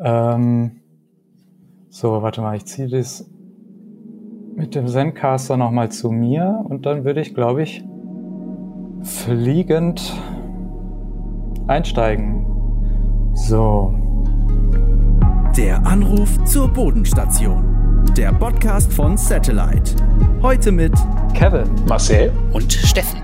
Ähm, so, warte mal, ich ziehe das mit dem Zencaster nochmal zu mir und dann würde ich, glaube ich, fliegend einsteigen. So. Der Anruf zur Bodenstation. Der Podcast von Satellite. Heute mit Kevin, Marcel und Steffen.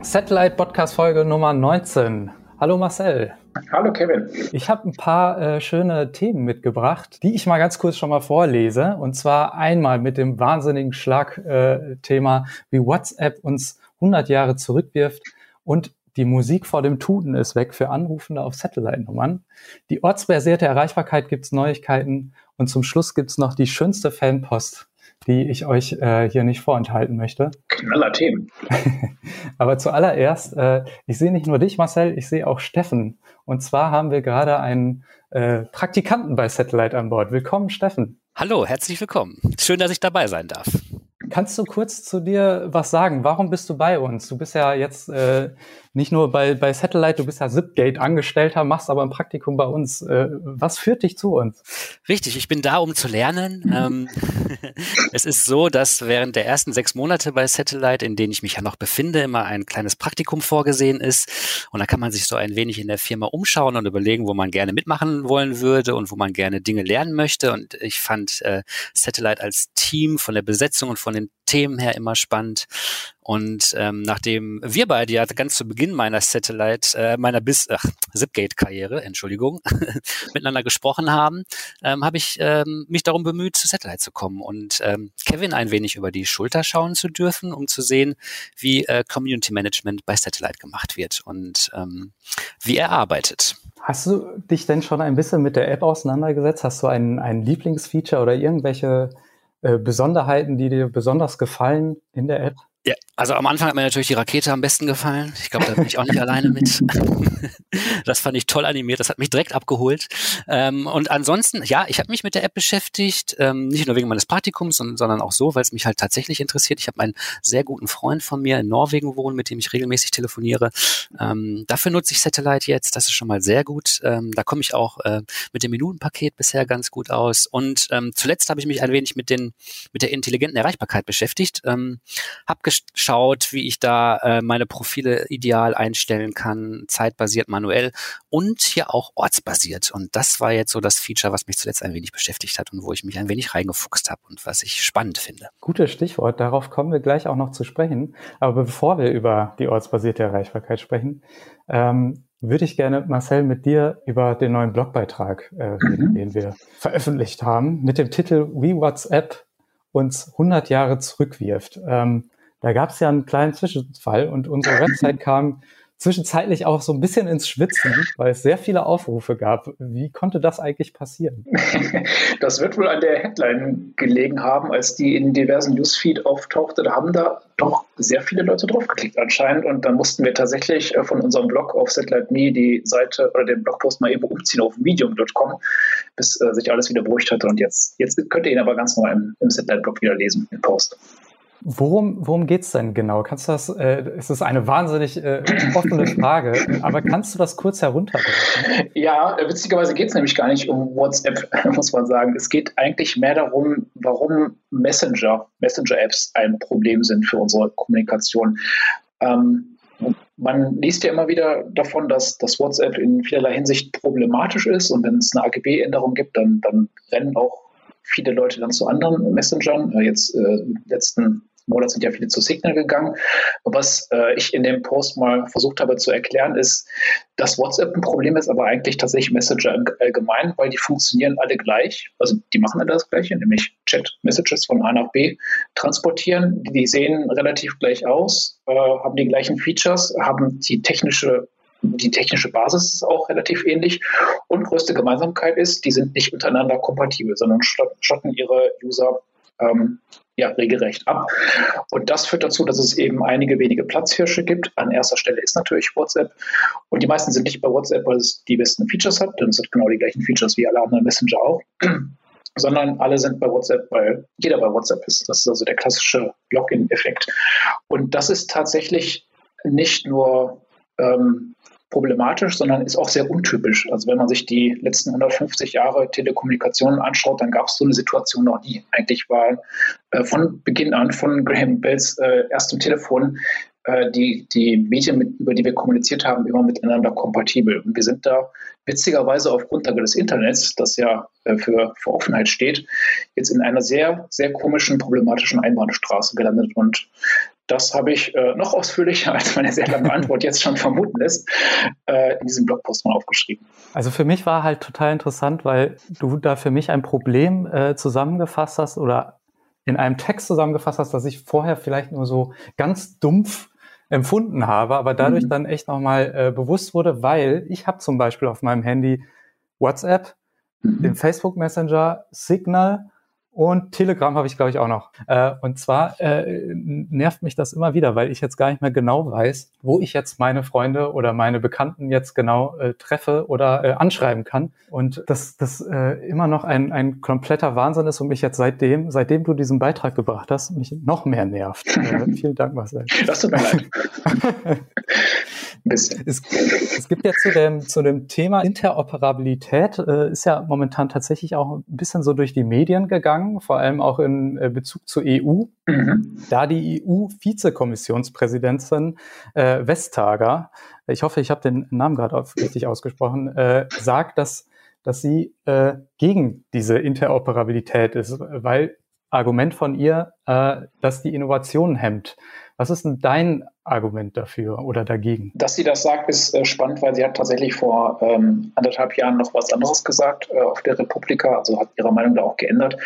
Satellite Podcast Folge Nummer 19. Hallo Marcel. Hallo Kevin. Ich habe ein paar äh, schöne Themen mitgebracht, die ich mal ganz kurz schon mal vorlese. Und zwar einmal mit dem wahnsinnigen Schlagthema, äh, wie WhatsApp uns 100 Jahre zurückwirft und die Musik vor dem Tuten ist weg für Anrufende auf Satellite-Nummern. Die ortsbasierte Erreichbarkeit gibt's Neuigkeiten und zum Schluss gibt's noch die schönste Fanpost die ich euch äh, hier nicht vorenthalten möchte. Knaller Themen. Aber zuallererst, äh, ich sehe nicht nur dich, Marcel, ich sehe auch Steffen. Und zwar haben wir gerade einen äh, Praktikanten bei Satellite an Bord. Willkommen, Steffen. Hallo, herzlich willkommen. Schön, dass ich dabei sein darf. Kannst du kurz zu dir was sagen? Warum bist du bei uns? Du bist ja jetzt äh, nicht nur bei, bei Satellite, du bist ja Zipgate Angestellter, machst aber ein Praktikum bei uns. Äh, was führt dich zu uns? Richtig, ich bin da, um zu lernen. ähm, es ist so, dass während der ersten sechs Monate bei Satellite, in denen ich mich ja noch befinde, immer ein kleines Praktikum vorgesehen ist. Und da kann man sich so ein wenig in der Firma umschauen und überlegen, wo man gerne mitmachen wollen würde und wo man gerne Dinge lernen möchte. Und ich fand äh, Satellite als Team von der Besetzung und von den Themen her immer spannend. Und ähm, nachdem wir beide ja ganz zu Beginn meiner Satellite, äh, meiner bis ach, Zipgate-Karriere, Entschuldigung, miteinander gesprochen haben, ähm, habe ich ähm, mich darum bemüht, zu Satellite zu kommen und ähm, Kevin ein wenig über die Schulter schauen zu dürfen, um zu sehen, wie äh, Community Management bei Satellite gemacht wird und ähm, wie er arbeitet. Hast du dich denn schon ein bisschen mit der App auseinandergesetzt? Hast du ein, ein Lieblingsfeature oder irgendwelche äh, Besonderheiten, die dir besonders gefallen in der App? Ja, also am Anfang hat mir natürlich die Rakete am besten gefallen. Ich glaube, da bin ich auch nicht alleine mit. das fand ich toll animiert, das hat mich direkt abgeholt. Ähm, und ansonsten, ja, ich habe mich mit der App beschäftigt, ähm, nicht nur wegen meines Praktikums, sondern, sondern auch so, weil es mich halt tatsächlich interessiert. Ich habe einen sehr guten Freund von mir in Norwegen wohnen, mit dem ich regelmäßig telefoniere. Ähm, dafür nutze ich Satellite jetzt, das ist schon mal sehr gut. Ähm, da komme ich auch äh, mit dem Minutenpaket bisher ganz gut aus. Und ähm, zuletzt habe ich mich ein wenig mit, den, mit der intelligenten Erreichbarkeit beschäftigt. Ähm, hab geschaut, wie ich da äh, meine Profile ideal einstellen kann, zeitbasiert, manuell und hier auch ortsbasiert. Und das war jetzt so das Feature, was mich zuletzt ein wenig beschäftigt hat und wo ich mich ein wenig reingefuchst habe und was ich spannend finde. Gutes Stichwort, darauf kommen wir gleich auch noch zu sprechen. Aber bevor wir über die ortsbasierte Erreichbarkeit sprechen, ähm, würde ich gerne, Marcel, mit dir über den neuen Blogbeitrag äh, reden, mhm. den wir veröffentlicht haben, mit dem Titel We WhatsApp uns 100 Jahre zurückwirft. Ähm, da gab es ja einen kleinen Zwischenfall und unsere Website kam zwischenzeitlich auch so ein bisschen ins Schwitzen, weil es sehr viele Aufrufe gab. Wie konnte das eigentlich passieren? Das wird wohl an der Headline gelegen haben, als die in diversen Newsfeed auftauchte. Da haben da doch sehr viele Leute draufgeklickt anscheinend und dann mussten wir tatsächlich äh, von unserem Blog auf Satellite.me die Seite oder den Blogpost mal eben umziehen auf medium.com, bis äh, sich alles wieder beruhigt hatte und jetzt, jetzt könnt ihr ihn aber ganz neu im, im Satellite-Blog wieder lesen, den Post. Worum, worum geht's denn genau? Kannst du das, äh, es ist eine wahnsinnig äh, offene Frage, aber kannst du das kurz herunterbrechen? Ja, witzigerweise geht's nämlich gar nicht um WhatsApp, muss man sagen. Es geht eigentlich mehr darum, warum Messenger, Messenger-Apps ein Problem sind für unsere Kommunikation. Ähm, man liest ja immer wieder davon, dass das WhatsApp in vielerlei Hinsicht problematisch ist und wenn es eine AGB-Änderung gibt, dann, dann rennen auch viele Leute dann zu anderen Messengern. Äh, jetzt äh, letzten Monat sind ja viele zu Signal gegangen. Was äh, ich in dem Post mal versucht habe zu erklären, ist, dass WhatsApp ein Problem ist, aber eigentlich tatsächlich Messenger allgemein, weil die funktionieren alle gleich. Also die machen alle das Gleiche, nämlich Chat-Messages von A nach B transportieren. Die sehen relativ gleich aus, äh, haben die gleichen Features, haben die technische die technische Basis ist auch relativ ähnlich. Und größte Gemeinsamkeit ist, die sind nicht untereinander kompatibel, sondern schotten ihre User ähm, ja, regelrecht ab. Und das führt dazu, dass es eben einige wenige Platzhirsche gibt. An erster Stelle ist natürlich WhatsApp. Und die meisten sind nicht bei WhatsApp, weil es die besten Features hat, denn es hat genau die gleichen Features wie alle anderen Messenger auch. sondern alle sind bei WhatsApp, weil jeder bei WhatsApp ist. Das ist also der klassische Login-Effekt. Und das ist tatsächlich nicht nur ähm, problematisch, sondern ist auch sehr untypisch. Also wenn man sich die letzten 150 Jahre Telekommunikation anschaut, dann gab es so eine Situation noch nie. Eigentlich war äh, von Beginn an, von Graham Bells äh, erstem Telefon, äh, die, die Medien, mit, über die wir kommuniziert haben, immer miteinander kompatibel. Und wir sind da witzigerweise auf Grundlage des Internets, das ja äh, für, für Offenheit steht, jetzt in einer sehr, sehr komischen, problematischen Einbahnstraße gelandet. Und das habe ich äh, noch ausführlicher, als meine sehr lange Antwort jetzt schon vermuten lässt, äh, in diesem Blogpost mal aufgeschrieben. Also für mich war halt total interessant, weil du da für mich ein Problem äh, zusammengefasst hast oder in einem Text zusammengefasst hast, das ich vorher vielleicht nur so ganz dumpf empfunden habe, aber dadurch mhm. dann echt nochmal äh, bewusst wurde, weil ich habe zum Beispiel auf meinem Handy WhatsApp, mhm. den Facebook Messenger, Signal und Telegram habe ich, glaube ich, auch noch. Äh, und zwar äh, nervt mich das immer wieder, weil ich jetzt gar nicht mehr genau weiß, wo ich jetzt meine Freunde oder meine Bekannten jetzt genau äh, treffe oder äh, anschreiben kann. Und dass das äh, immer noch ein, ein kompletter Wahnsinn ist und mich jetzt seitdem, seitdem du diesen Beitrag gebracht hast, mich noch mehr nervt. Äh, vielen Dank, Marcel. Das tut mir leid. Es, es, gibt ja zu dem, zu dem Thema Interoperabilität, äh, ist ja momentan tatsächlich auch ein bisschen so durch die Medien gegangen, vor allem auch in äh, Bezug zur EU. Mhm. Da die EU-Vizekommissionspräsidentin äh, Vestager, ich hoffe, ich habe den Namen gerade richtig ausgesprochen, äh, sagt, dass, dass sie äh, gegen diese Interoperabilität ist, weil Argument von ihr, äh, dass die Innovation hemmt. Was ist denn dein Argument dafür oder dagegen? Dass sie das sagt, ist äh, spannend, weil sie hat tatsächlich vor ähm, anderthalb Jahren noch was anderes gesagt äh, auf der Republika, also hat ihre Meinung da auch geändert.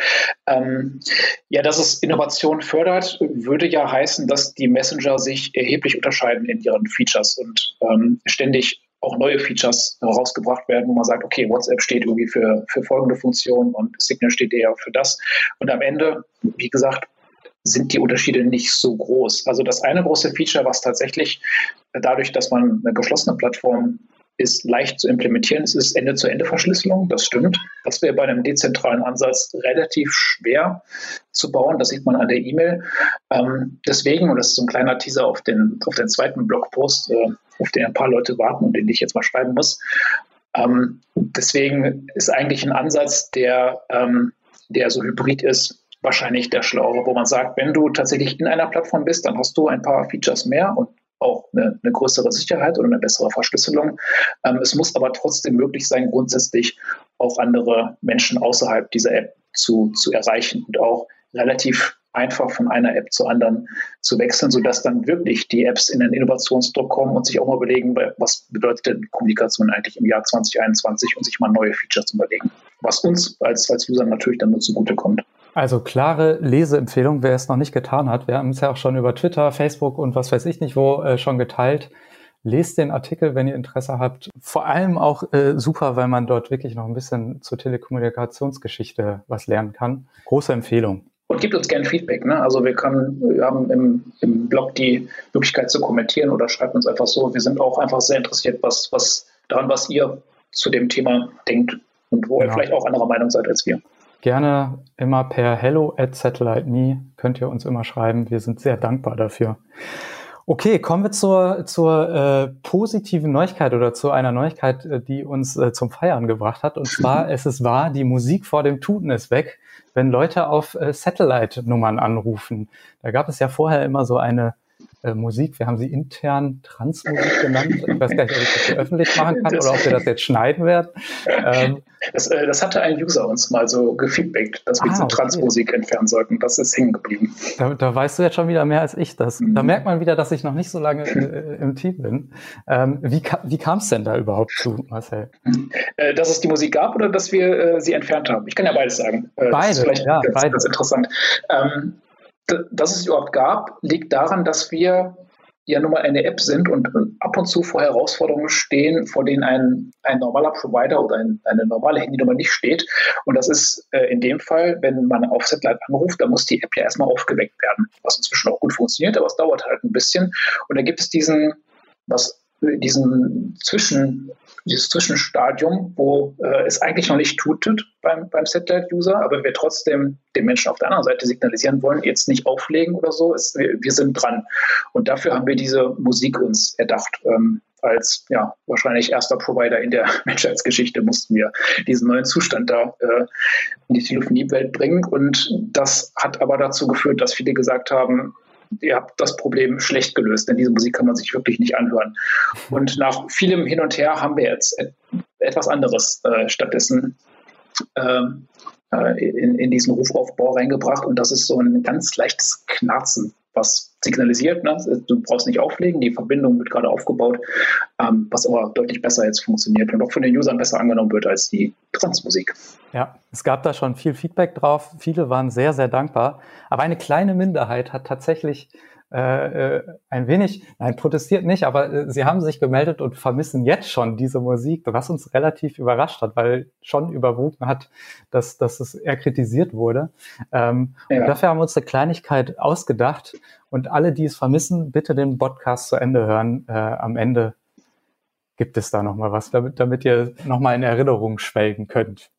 Ähm, ja, dass es Innovation fördert, würde ja heißen, dass die Messenger sich erheblich unterscheiden in ihren Features und ähm, ständig auch neue Features herausgebracht werden, wo man sagt, okay, WhatsApp steht irgendwie für, für folgende Funktion und Signal steht eher für das. Und am Ende, wie gesagt, sind die Unterschiede nicht so groß. Also das eine große Feature, was tatsächlich dadurch, dass man eine geschlossene Plattform ist leicht zu implementieren. Es ist Ende-zu-Ende-Verschlüsselung, das stimmt. Das wäre bei einem dezentralen Ansatz relativ schwer zu bauen. Das sieht man an der E-Mail. Ähm, deswegen, und das ist so ein kleiner Teaser auf den, auf den zweiten Blogpost, äh, auf den ein paar Leute warten und den ich jetzt mal schreiben muss. Ähm, deswegen ist eigentlich ein Ansatz, der, ähm, der so hybrid ist, wahrscheinlich der schlauere, wo man sagt, wenn du tatsächlich in einer Plattform bist, dann hast du ein paar Features mehr und auch eine, eine größere Sicherheit oder eine bessere Verschlüsselung. Ähm, es muss aber trotzdem möglich sein, grundsätzlich auch andere Menschen außerhalb dieser App zu, zu erreichen und auch relativ einfach von einer App zur anderen zu wechseln, sodass dann wirklich die Apps in den Innovationsdruck kommen und sich auch mal überlegen, was bedeutet denn Kommunikation eigentlich im Jahr 2021 und sich mal neue Features überlegen, was uns als, als User natürlich dann nur zugutekommt. Also klare Leseempfehlung, wer es noch nicht getan hat. Wir haben es ja auch schon über Twitter, Facebook und was weiß ich nicht wo äh, schon geteilt. Lest den Artikel, wenn ihr Interesse habt. Vor allem auch äh, super, weil man dort wirklich noch ein bisschen zur Telekommunikationsgeschichte was lernen kann. Große Empfehlung. Und gibt uns gerne Feedback. Ne? Also wir, können, wir haben im, im Blog die Möglichkeit zu kommentieren oder schreibt uns einfach so. Wir sind auch einfach sehr interessiert, was, was daran, was ihr zu dem Thema denkt und wo genau. ihr vielleicht auch anderer Meinung seid als wir. Gerne immer per hello at satellite.me könnt ihr uns immer schreiben. Wir sind sehr dankbar dafür. Okay, kommen wir zur, zur äh, positiven Neuigkeit oder zu einer Neuigkeit, äh, die uns äh, zum Feiern gebracht hat. Und zwar, es ist wahr, die Musik vor dem Tuten ist weg, wenn Leute auf äh, Satellite-Nummern anrufen. Da gab es ja vorher immer so eine äh, Musik. Wir haben sie intern Transmusik genannt. Ich weiß gar nicht, ob ich das hier öffentlich machen kann das oder ob wir das jetzt schneiden werden. Ähm, das, äh, das, hatte ein User uns mal so gefeedbackt, dass wir ah, diese okay. Transmusik entfernen sollten. Das ist hängen geblieben. Da, da, weißt du jetzt schon wieder mehr als ich. Das, mhm. Da merkt man wieder, dass ich noch nicht so lange äh, im Team bin. Ähm, wie wie kam es denn da überhaupt zu, Marcel? Äh, dass es die Musik gab oder dass wir äh, sie entfernt haben? Ich kann ja beides sagen. Äh, beide, ja, ganz, beide. ganz interessant. Ähm, dass es überhaupt gab, liegt daran, dass wir ja nun mal eine App sind und ab und zu vor Herausforderungen stehen, vor denen ein, ein normaler Provider oder ein, eine normale Handynummer nicht steht. Und das ist äh, in dem Fall, wenn man auf Satellite anruft, dann muss die App ja erstmal aufgeweckt werden, was inzwischen auch gut funktioniert, aber es dauert halt ein bisschen. Und da gibt es diesen, was diesen Zwischen, dieses Zwischenstadium, wo äh, es eigentlich noch nicht tutet beim, beim Satellite-User, aber wir trotzdem den Menschen auf der anderen Seite signalisieren wollen, jetzt nicht auflegen oder so, es, wir, wir, sind dran. Und dafür haben wir diese Musik uns erdacht. Ähm, als ja, wahrscheinlich erster Provider in der Menschheitsgeschichte mussten wir diesen neuen Zustand da äh, in die Telefoniewelt bringen. Und das hat aber dazu geführt, dass viele gesagt haben, ihr habt das Problem schlecht gelöst, denn diese Musik kann man sich wirklich nicht anhören. Und nach vielem Hin und Her haben wir jetzt etwas anderes äh, stattdessen ähm, äh, in, in diesen Rufaufbau reingebracht und das ist so ein ganz leichtes Knarzen, was signalisiert, ne? du brauchst nicht auflegen, die Verbindung wird gerade aufgebaut, ähm, was aber deutlich besser jetzt funktioniert und auch von den Usern besser angenommen wird als die Transmusik. Ja, es gab da schon viel Feedback drauf, viele waren sehr, sehr dankbar, aber eine kleine Minderheit hat tatsächlich äh, äh, ein wenig, nein, protestiert nicht, aber äh, sie haben sich gemeldet und vermissen jetzt schon diese Musik, was uns relativ überrascht hat, weil schon überwogen hat, dass, dass es eher kritisiert wurde. Ähm, ja. Und dafür haben wir uns eine Kleinigkeit ausgedacht und alle, die es vermissen, bitte den Podcast zu Ende hören. Äh, am Ende gibt es da nochmal was, damit, damit ihr nochmal in Erinnerung schwelgen könnt.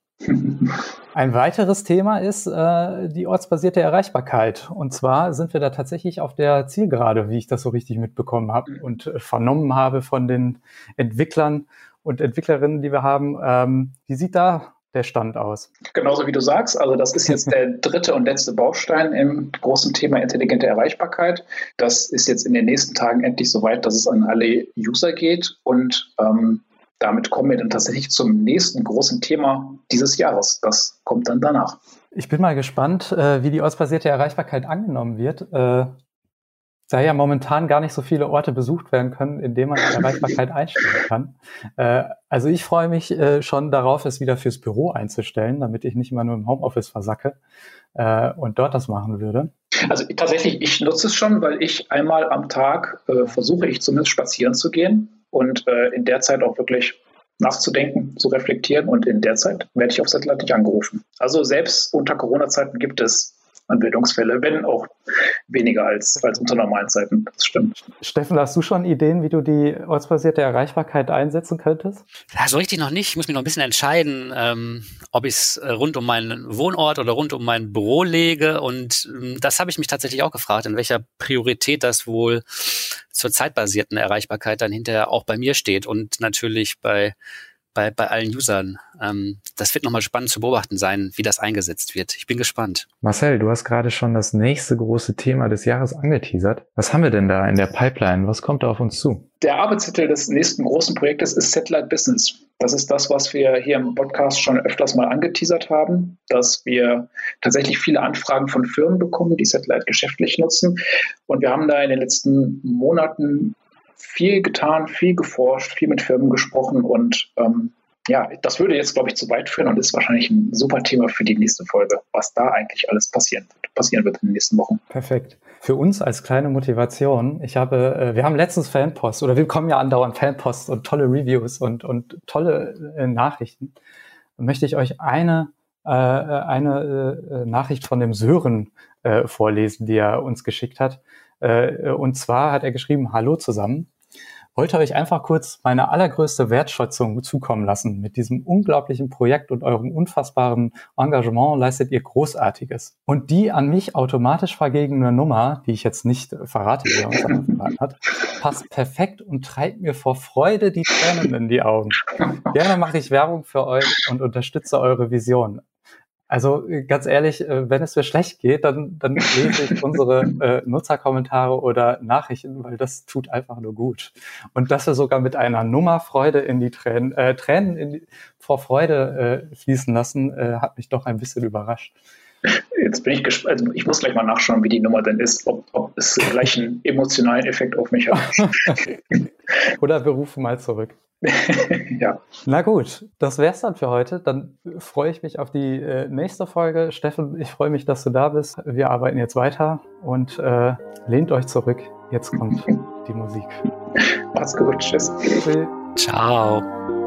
Ein weiteres Thema ist äh, die ortsbasierte Erreichbarkeit. Und zwar sind wir da tatsächlich auf der Zielgerade, wie ich das so richtig mitbekommen habe und äh, vernommen habe von den Entwicklern und Entwicklerinnen, die wir haben. Ähm, wie sieht da der Stand aus? Genauso wie du sagst, also das ist jetzt der dritte und letzte Baustein im großen Thema intelligente Erreichbarkeit. Das ist jetzt in den nächsten Tagen endlich soweit, dass es an alle User geht und ähm, damit kommen wir dann tatsächlich zum nächsten großen Thema dieses Jahres. Das kommt dann danach. Ich bin mal gespannt, äh, wie die ortsbasierte Erreichbarkeit angenommen wird. Äh, da ja momentan gar nicht so viele Orte besucht werden können, in denen man die Erreichbarkeit einstellen kann. Äh, also ich freue mich schon darauf, es wieder fürs Büro einzustellen, damit ich nicht immer nur im Homeoffice versacke und dort das machen würde. Also tatsächlich, ich nutze es schon, weil ich einmal am Tag versuche ich zumindest spazieren zu gehen und äh, in der Zeit auch wirklich nachzudenken, zu reflektieren. Und in der Zeit werde ich auf Satellite nicht angerufen. Also selbst unter Corona-Zeiten gibt es Anbindungsfälle, wenn auch weniger als, als unter normalen Zeiten. Das stimmt. Steffen, hast du schon Ideen, wie du die ortsbasierte Erreichbarkeit einsetzen könntest? Ja, so richtig noch nicht. Ich muss mich noch ein bisschen entscheiden, ähm, ob ich es äh, rund um meinen Wohnort oder rund um mein Büro lege. Und ähm, das habe ich mich tatsächlich auch gefragt, in welcher Priorität das wohl zur zeitbasierten Erreichbarkeit dann hinterher auch bei mir steht und natürlich bei bei, bei allen Usern. Ähm, das wird nochmal spannend zu beobachten sein, wie das eingesetzt wird. Ich bin gespannt. Marcel, du hast gerade schon das nächste große Thema des Jahres angeteasert. Was haben wir denn da in der Pipeline? Was kommt da auf uns zu? Der Arbeitstitel des nächsten großen Projektes ist Satellite Business. Das ist das, was wir hier im Podcast schon öfters mal angeteasert haben, dass wir tatsächlich viele Anfragen von Firmen bekommen, die Satellite geschäftlich nutzen. Und wir haben da in den letzten Monaten viel getan, viel geforscht, viel mit Firmen gesprochen und ähm, ja, das würde jetzt, glaube ich, zu weit führen und ist wahrscheinlich ein super Thema für die nächste Folge, was da eigentlich alles passieren wird, passieren wird in den nächsten Wochen. Perfekt. Für uns als kleine Motivation, ich habe, äh, wir haben letztens Fanpost oder wir bekommen ja andauernd Fanpost und tolle Reviews und, und tolle äh, Nachrichten. Dann möchte ich euch eine, äh, eine Nachricht von dem Sören vorlesen, die er uns geschickt hat. Und zwar hat er geschrieben, Hallo zusammen wollte euch einfach kurz meine allergrößte Wertschätzung zukommen lassen. Mit diesem unglaublichen Projekt und eurem unfassbaren Engagement leistet ihr Großartiges. Und die an mich automatisch vergebene Nummer, die ich jetzt nicht verrate, wie er uns verraten hat, passt perfekt und treibt mir vor Freude die Tränen in die Augen. Gerne mache ich Werbung für euch und unterstütze eure Vision. Also ganz ehrlich, äh, wenn es mir schlecht geht, dann, dann lese ich unsere äh, Nutzerkommentare oder Nachrichten, weil das tut einfach nur gut. Und dass wir sogar mit einer Nummer Freude in die Tränen, äh, Tränen in die, vor Freude äh, fließen lassen, äh, hat mich doch ein bisschen überrascht. Jetzt bin ich gespannt, also ich muss gleich mal nachschauen, wie die Nummer denn ist, ob, ob es gleich einen emotionalen Effekt auf mich hat. oder wir rufen mal zurück. ja. Na gut, das wär's dann für heute. Dann freue ich mich auf die äh, nächste Folge. Steffen, ich freue mich, dass du da bist. Wir arbeiten jetzt weiter und äh, lehnt euch zurück. Jetzt kommt die Musik. Macht's gut. Tschüss. Tschüss. Ciao.